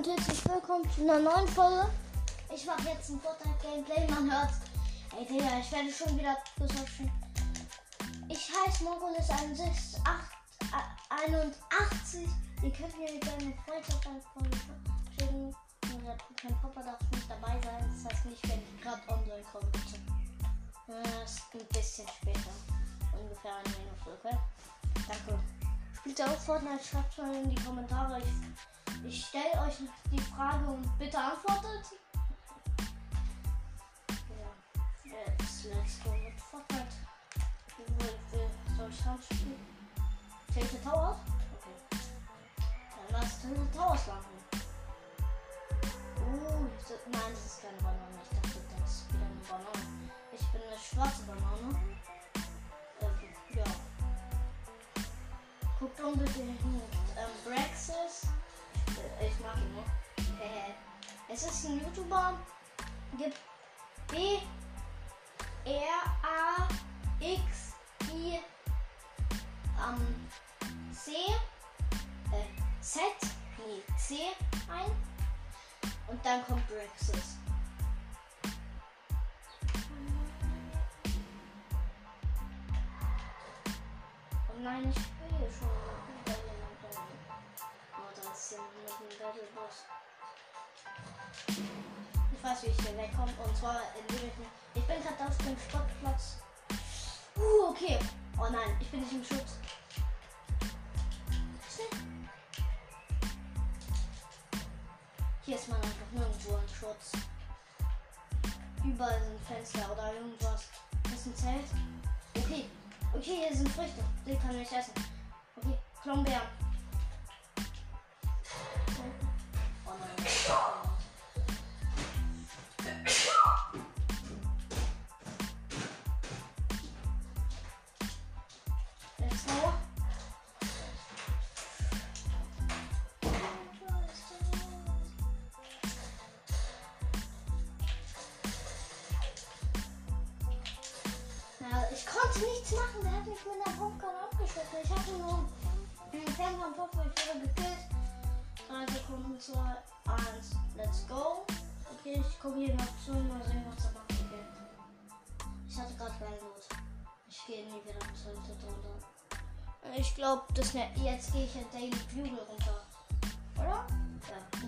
und herzlich willkommen zu einer neuen Folge. Ich mache jetzt ein Fortnite-Gameplay, man hört. Ey Digga, ich werde schon wieder besoffen. Ich heiße Mongolis81. Ihr könnt mir gerne Freundschaft schicken. Mein Papa darf nicht dabei sein. Das heißt nicht, wenn ich gerade online komme. Das ist ein bisschen später. Ungefähr eine Minute, okay? Danke. Spielt ihr auch Fortnite? Schreibt mal in die Kommentare. Ich stelle euch die Frage und bitte antwortet. Ja, jetzt let's go mit Fortnite. Soll ich spielen? Tilted Towers? Okay. Dann lass Tilted Towers machen. Uh, nein, das ist keine Banane. Ich dachte, das ist wieder eine Banane. Ich bin eine schwarze Banane. Guckt unbedingt ähm, Brexis. Ich, mag ihn. Äh, es ist ein YouTuber. Gibt B R A X I ähm, C äh, Z nee, C ein und dann kommt Brexis. Oh nein, ich hier schon Jemand mit einem Battle Boss. Ich weiß, wie ich hier wegkomme. Und zwar indem ich. Ich bin gerade auf dem Sportplatz. Uh, okay. Oh nein, ich bin nicht im Schutz. Hier ist man einfach nirgendwo im Schutz. Überall sind Fenster oder irgendwas. Das ist ein Zelt. Okay. Okay, hier sind Früchte. Die kann ich essen. Okay, Klombeer. Ich konnte nichts machen. Der hat mich mit der Pumpgun abgeschossen. Ich hatte nur einen Fernkampf, ich wurde gekillt. 3 Sekunden, 2, 1. Let's go. Okay, ich gucke hier noch zu und mal sehen, was er macht. Okay. Ich hatte gerade keine Lust. Ich gehe nie wieder zur runter. Ich glaube, das ne jetzt gehe ich in Daily Bugle runter. Oder? Ja,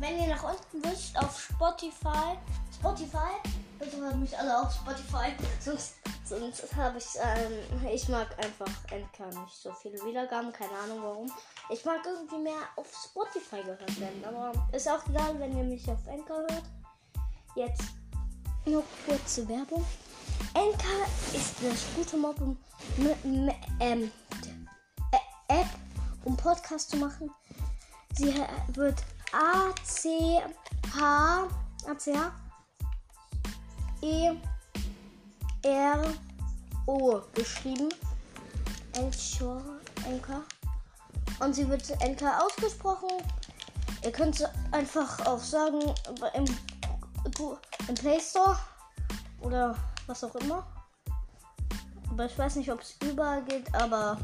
Wenn ihr nach unten wischt auf Spotify, Spotify, bitte hört mich alle auf Spotify, sonst, sonst habe ich, ähm, ich mag einfach Endcar nicht so viele Wiedergaben, keine Ahnung warum. Ich mag irgendwie mehr auf Spotify gehört werden, aber ist auch egal, wenn ihr mich auf Endcar hört. Jetzt nur kurze Werbung. Enka ist eine gute Mob, um, ähm, App, um Podcast zu machen. Sie wird A C H A C H E R O geschrieben. Anchor, Anchor. Und sie wird Anchor ausgesprochen. Ihr könnt es einfach auch sagen im, im Play Store oder was auch immer. Aber ich weiß nicht, ob es überall geht, aber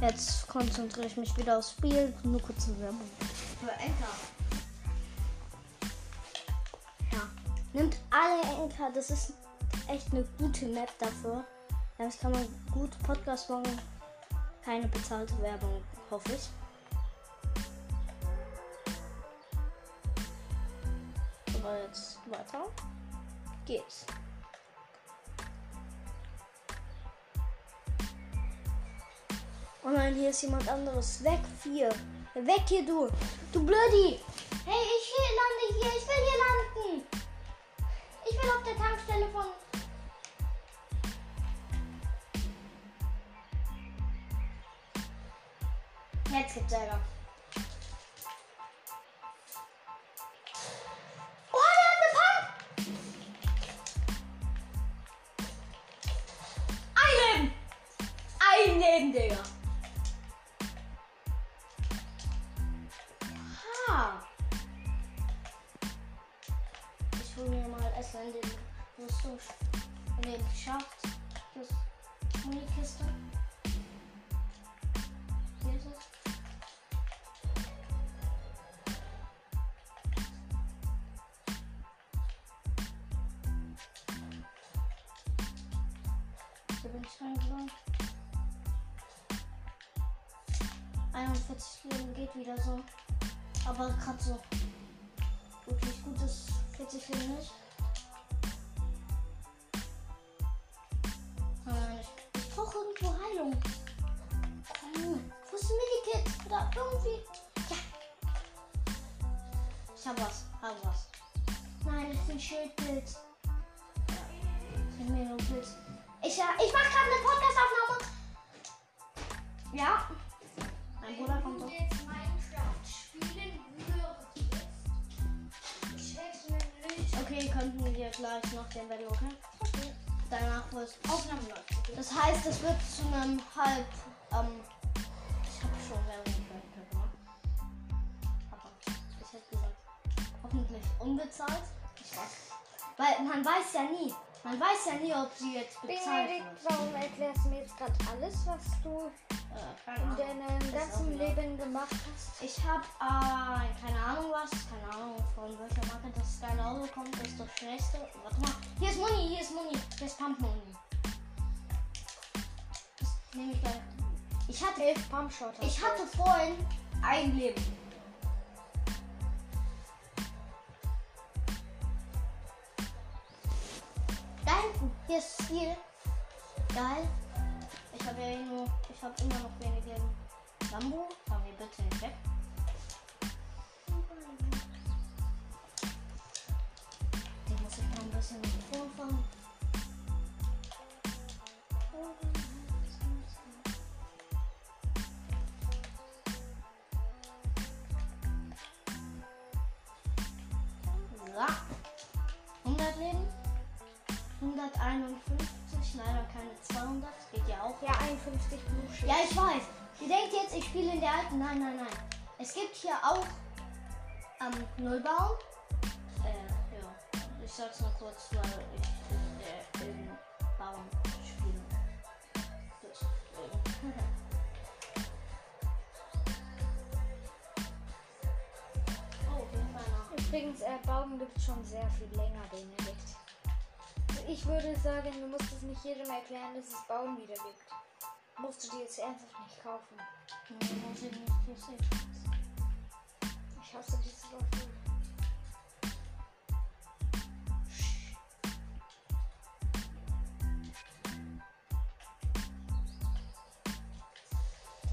jetzt konzentriere ich mich wieder aufs Spiel. Nur kurze Werbung. Für Enker. Ja. Nimmt alle Enker. Das ist echt eine gute Map dafür. Damit kann man gut Podcast machen. Keine bezahlte Werbung, hoffe ich. Aber jetzt weiter geht's. Oh nein, hier ist jemand anderes. Weg, vier. Weg hier, du. Du Blödi. Hey, ich lande hier. Ich will hier landen. Ich will auf der Tankstelle von... Jetzt gibt's Ärger. Oh, Leben, Digga. Ich reingegangen. 41 Leben geht wieder so. Aber gerade so. Wirklich gut ist 40 Leben nicht. Nein, ich, ich brauche irgendwo Heilung. Komm, wo ist ein Medikit? Oder irgendwie. Ja. Ich hab was, hab was. Nein, das ist ein Schildpilz. Ja. Das ist ein Melopilz. Ich, äh, ich mach gerade eine Podcastaufnahme. Ja. Mein Bruder kommt so. jetzt Minecraft spielen würdest, ich hätte nicht. Okay, könnten wir gleich nach dem Battle, okay? Okay. Danach wird Aufnahme läuft. Das heißt, es wird zu einem halb. Ähm, ich habe schon Werbung gemacht. Aber ich hätte gesagt, hoffentlich unbezahlt. Ich weiß. Weil man weiß ja nie. Man weiß ja nie, ob sie jetzt bezahlt Benedikt, wird. warum erklärst du mir jetzt gerade alles, was du Äh, in deinem ganzen egal. Leben gemacht hast? Ich habe äh, keine Ahnung was, keine Ahnung von welcher Marke das geile Auto kommt, das ist das schnellste. Warte mal, hier ist Muni, hier ist Muni, hier ist Pump Muni. Das nehme ich gleich. Ich hatte Elf Pumpshot. hast Ich hatte vorhin ein Leben. Hier ist viel. Geil. Ich habe ja nur, ich habe immer noch wenig Leben. Lambo, fahren wir bitte nicht weg. Den muss ich mal ein bisschen vorfahren. So. 100 Leben. 151, leider keine 200. Geht ja auch. Ja, 51 Blue. Ja, ich weiß. Ihr denkt jetzt, ich spiele in der alten. Nein, nein, nein. Es gibt hier auch ähm, Nullbaum. Äh, ja. Ich sag's nur kurz, weil ich äh, im Baum spiele. Oh, jeden Fall noch. Übrigens, äh, Baum gibt es schon sehr viel länger, Benedikt. Ich würde sagen, du musst es nicht jedem erklären, dass es Baum wieder gibt. Musst du dir jetzt ernsthaft nicht kaufen. Muss ich nicht. Ich hasse diese Waffe.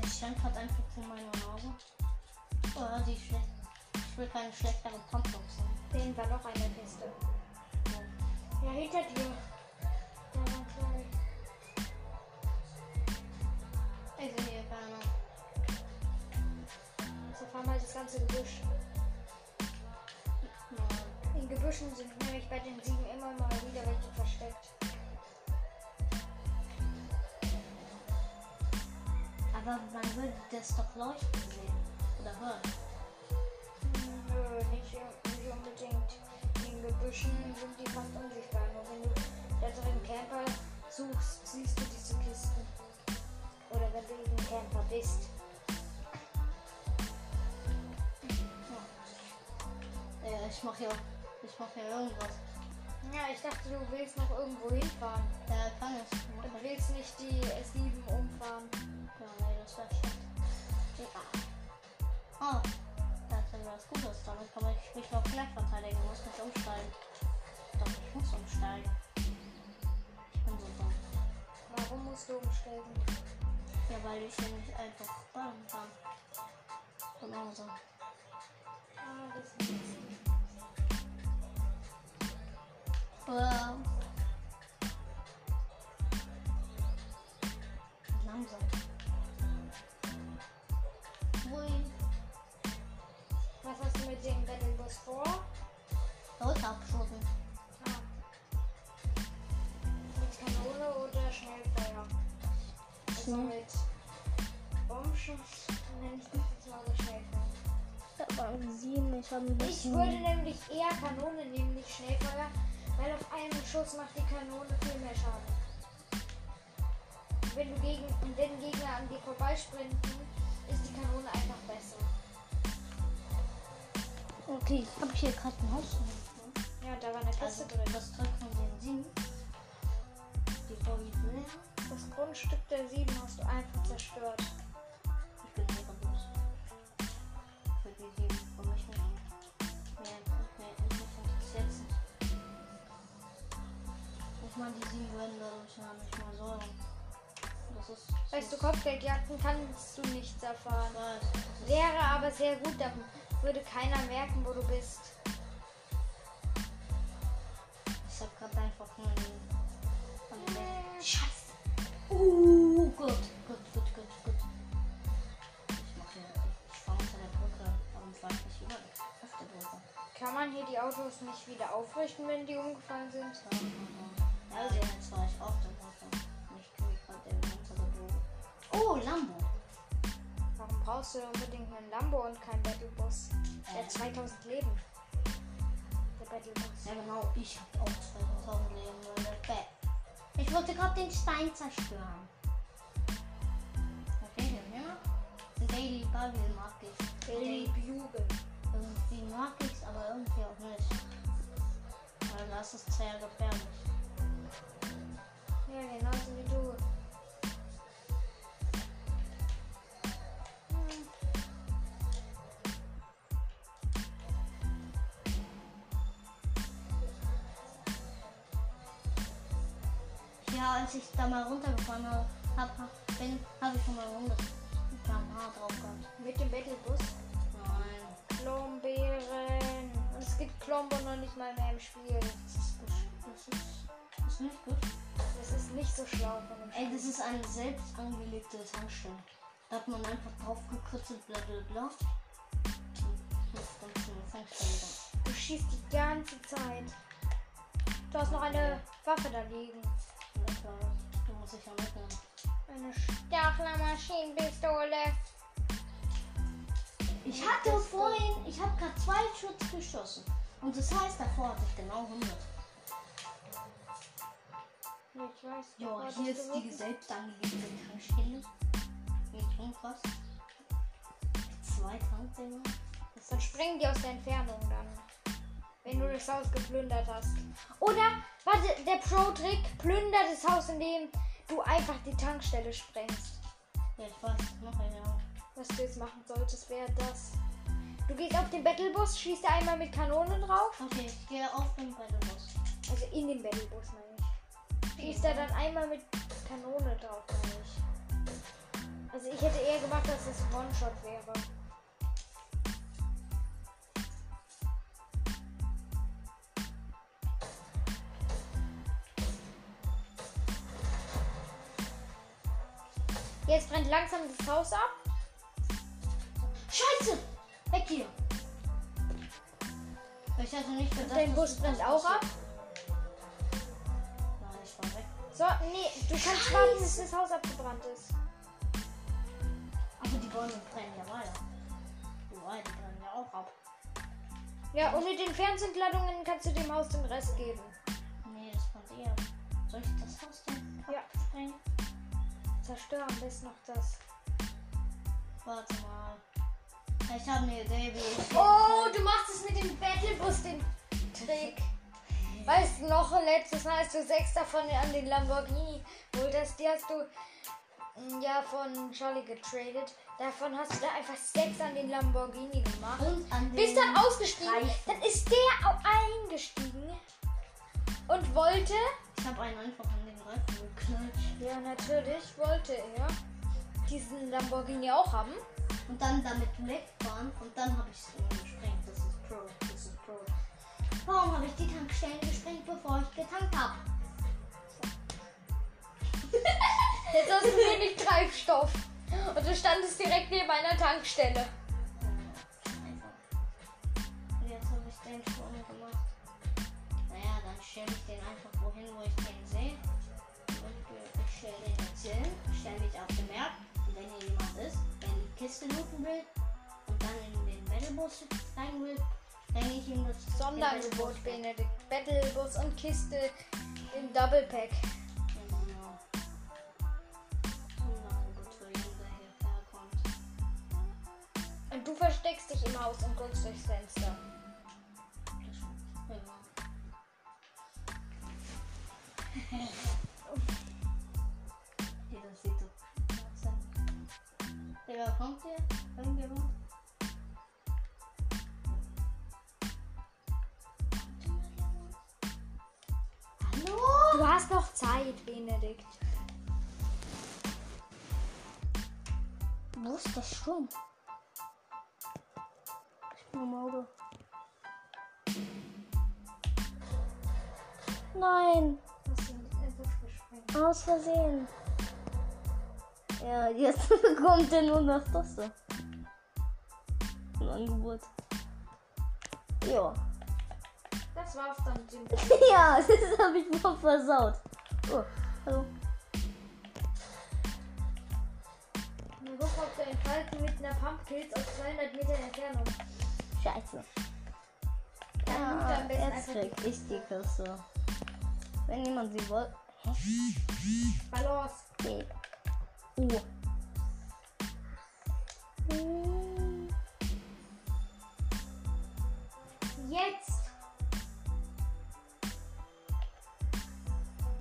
Der Schenk hat einfach vor meiner Nase. Oh, die ist schlecht. Ich will keine schlechtere Pumpbox haben. Den war noch eine Kiste. Ja, hinter dir. Da war zwei. Ich sehe keine. So fahren wir das ganze Gebüsch. In Gebüschen sind nämlich bei den sieben immer mal wieder welche versteckt. Aber man würde das doch leuchten sehen. Oder hören. Nö, nicht, nicht unbedingt. Gebüschen sind die fast unsichtbar. Nur wenn du drin Camper suchst, siehst du diese Kisten. Oder wenn du eben Camper bist. Ja, ich mache ja, ich mache ja irgendwas. Ja, ich dachte, du willst noch irgendwo hinfahren. Ja, kann ich. Mach Du willst nicht die S7 umfahren. Ja, nee, das wäre schlecht. Ja. Oh, ja was Gutes. Damit kann ich mich auch gleich verteidigen. Ich muss nicht umsteigen. Doch, ich muss umsteigen. Ich bin so dumm. Warum musst du umsteigen? Ja, weil ich hier nicht einfach bauen kann. Genau so. Ah, das ist Wow. Mit dem Battlebus vor? Leute abschossen. Ah. Mit Kanone oder Schnellfeuer? Also Schnell. mit Bombenschuss nenne ich das jetzt mal so Schnellfeuer. Aber sieben, ich habe ein Ich würde nämlich eher Kanone nehmen, nicht Schnellfeuer, weil auf einen Schuss macht die Kanone viel mehr Schaden. wenn du gegen wenn Gegner an dir vorbeisprinten, ist die Kanone einfach besser. Okay, ich habe hier gerade ein Haus. Ja, da war eine Kiste Also drin. das Zeug von den sieben. Die vorwiegend Das Grundstück der sieben hast du einfach zerstört. Ich bin ehrenlos. Für die sieben. Für mich nicht. Okay, mich interessiert es nicht. Ich meine, die sieben würden dadurch ja nicht mal so. Das ist. das Weißt du, Kopfgeldjagden kannst du nichts Ich erfahren. Wäre aber sehr gut, dann würde keiner merken, wo du bist. Ich hab grad einfach nur einen. Scheiße! Uh, gut, gut, gut, gut, gut. Ich mach hier. Ich fahr unter der Brücke. Warum fahr ich nicht über? Auf der Brücke. Kann man hier die Autos nicht wieder aufrichten, wenn die umgefallen sind? Ja, also jetzt war ich auf der Brücke. Nicht wie gerade eben unter der Brücke. Oh, Lambo. Brauchst du unbedingt einen Lambo und keinen Battlebus? Der hat 2000 Leben. Der Battlebus. Ja, genau. Ich hab auch 2000 Leben, Bett. Ich wollte gerade den Stein zerstören. Okay, hier, ja. Den Daily Bubble mag ich. Daily Bugle. Irgendwie mag ich es, aber irgendwie auch nicht. Weil das ist sehr gefährlich. Ja, genauso wie du. Als ich da mal runtergefahren habe, hab, hab, bin, habe ich schon mal 100 km/h drauf gehabt. Mit dem Battlebus. Nein, Klombeeren. Und es gibt Klombo noch nicht mal mehr im Spiel. das ist, gut. das ist, das ist nicht gut. Das ist nicht so schlau von dem Ey, Spiel. das ist eine selbst angelegte Tankstelle. Da hat man einfach drauf gekritzelt, bla bla bla. Du schießt die ganze Zeit. Du hast noch eine Waffe da liegen. Du musst dich ja mitnehmen. Eine Stachler-Maschinenpistole. Ich hatte vorhin, ich habe gerade zwei Schutz geschossen. Und das heißt, davor hatte ich genau 100. Ich weiß nicht, Ja, hier ist die mit- selbst angelegte Tankstelle. Nicht unkrass. Zwei Tankdinger. Dann springen die aus der Entfernung dann. Wenn du das Haus geplündert hast. Oder, warte, der Pro-Trick, plünder das Haus, indem du einfach die Tankstelle sprengst. ja, ich weiß, das mache ich ja. Was du jetzt machen solltest, wäre das. Du gehst auf den Battlebus, schießt einmal mit Kanonen drauf. Okay, ich gehe auf den Battlebus. Also in den Battlebus, meine ich. Schießt er dann einmal mit Kanone drauf, meine ich. Also ich hätte eher gemacht, dass es One-Shot wäre. Jetzt brennt langsam das Haus ab. Scheiße! Weg hier! Ich hatte nicht gedacht, Dein Bus brennt auch ab. Nein, ich war weg. So, nee, du kannst Scheiße. warten, bis das Haus abgebrannt ist. Aber die Bäume brennen ja weiter. Wobei, die brennen ja auch ab. Ja, und mit den Fernzündladungen kannst du dem Haus den Rest geben. Nee, das brennt eher. Soll ich das Haus denn Ja. sprengen? Zerstör am besten noch das. Warte mal. Ich habe eine Idee, wie. Oh, du machst es mit dem Battlebus, den Trick. Weißt du noch, letztes Mal hast du sechs davon an den Lamborghini geholt hast. Die hast du mm, ja von Charlie getradet. Davon hast du da einfach sechs an den Lamborghini gemacht. Und an den Bist dann ausgestiegen. Reifen. Dann ist der auch eingestiegen und wollte. Ich habe einen einfach an den Reifen geknallt. Ja, natürlich wollte er diesen Lamborghini auch haben. Und dann damit wegfahren und dann habe ich es gesprengt. Das ist Pro. Das ist Pro. Warum habe ich die Tankstellen gesprengt, bevor ich getankt habe? Jetzt hast du wenig Treibstoff. Und du standest direkt neben einer Tankstelle. Und jetzt habe ich den schon gemacht. Naja, dann stelle ich den einfach wohin, wo ich den Schwere erzählen, stelle mich auf dem Berg und wenn hier jemand ist, der die Kiste looten will und dann in den Battlebus rein will, sprenge ich ihm das Sonderangebot Benedikt. Battlebus und Kiste im Double Pack. Genau. Und du versteckst dich im Haus und guckst durchs Fenster. Digga, kommt hier? Irgendjemand? Hallo? Du hast noch Zeit, Benedikt. Wo ist der Strom? Ich bin im Auge. Nein, aus Versehen. Ja, jetzt kommt er nur nach das da. Ein Angebot. Ja. Das war's dann mit dem ja, das habe ich mal versaut. Oh, hallo. Gucken, ob du einen Falken mit einer Pump killst aus 200 Meter Entfernung. Scheiße. Dann Ja, am besten jetzt krieg ich die Küsse. Wenn jemand sie wollte. Balance. Nee. Oh. Hm. Jetzt!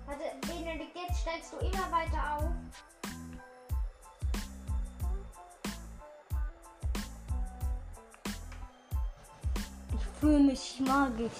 Warte, Benedikt, jetzt steigst du immer weiter auf. Ich fühle mich magisch.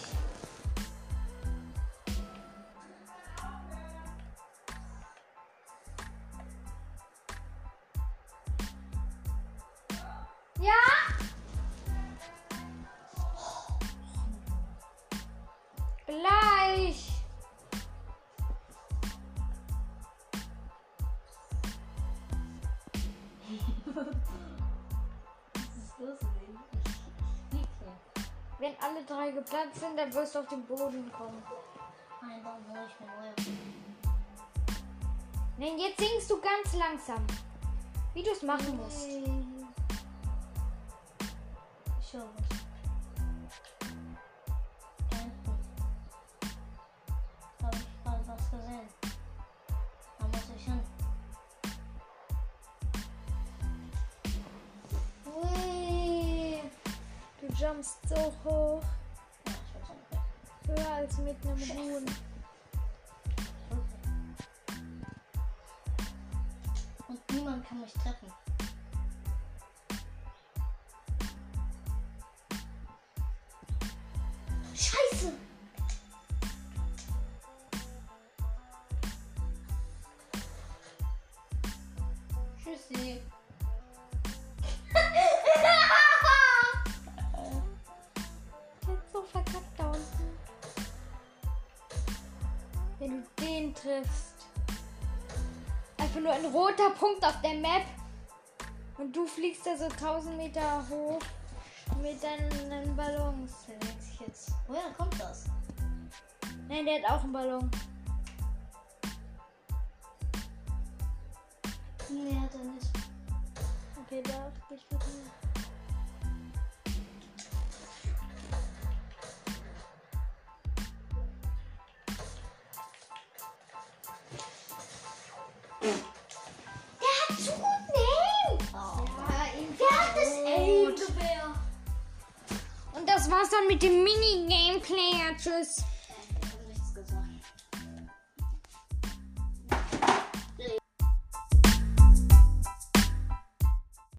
Alle drei geplatzt sind, dann wirst du auf den Boden kommen. Nein, dann hol ich mir neue. Nein, jetzt singst du ganz langsam. Wie du es machen musst. Hinten. Habe ich gerade was gesehen. Jumpst so hoch. Höher als mit einem Huhn. Und niemand kann mich treffen. Nur ein roter Punkt auf der Map. Und du fliegst da so 1000 Meter hoch mit deinen Ballons. Jetzt. Woher kommt das? Nein, der hat auch einen Ballon. Nee, hat er nicht. Okay, da ich bitte. Dann mit dem Mini-Gameplay. Tschüss.